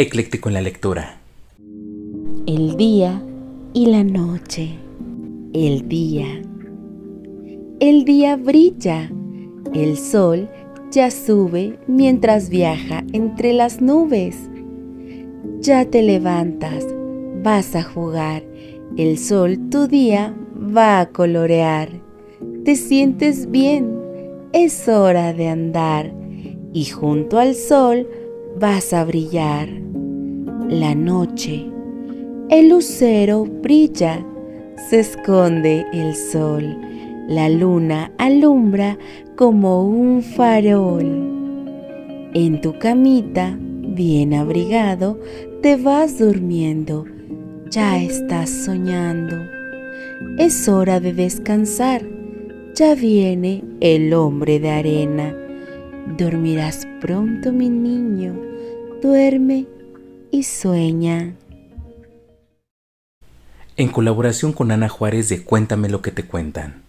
ecléctico en la lectura. El día y la noche. El día. El día brilla. El sol ya sube mientras viaja entre las nubes. Ya te levantas, vas a jugar. El sol tu día va a colorear. Te sientes bien, es hora de andar y junto al sol vas a brillar. La noche, el lucero brilla, se esconde el sol, la luna alumbra como un farol. En tu camita, bien abrigado, te vas durmiendo, ya estás soñando. Es hora de descansar, ya viene el hombre de arena Dormirás pronto, mi niño. Duerme y sueña. En colaboración con Ana Juárez de Cuéntame lo que te cuentan.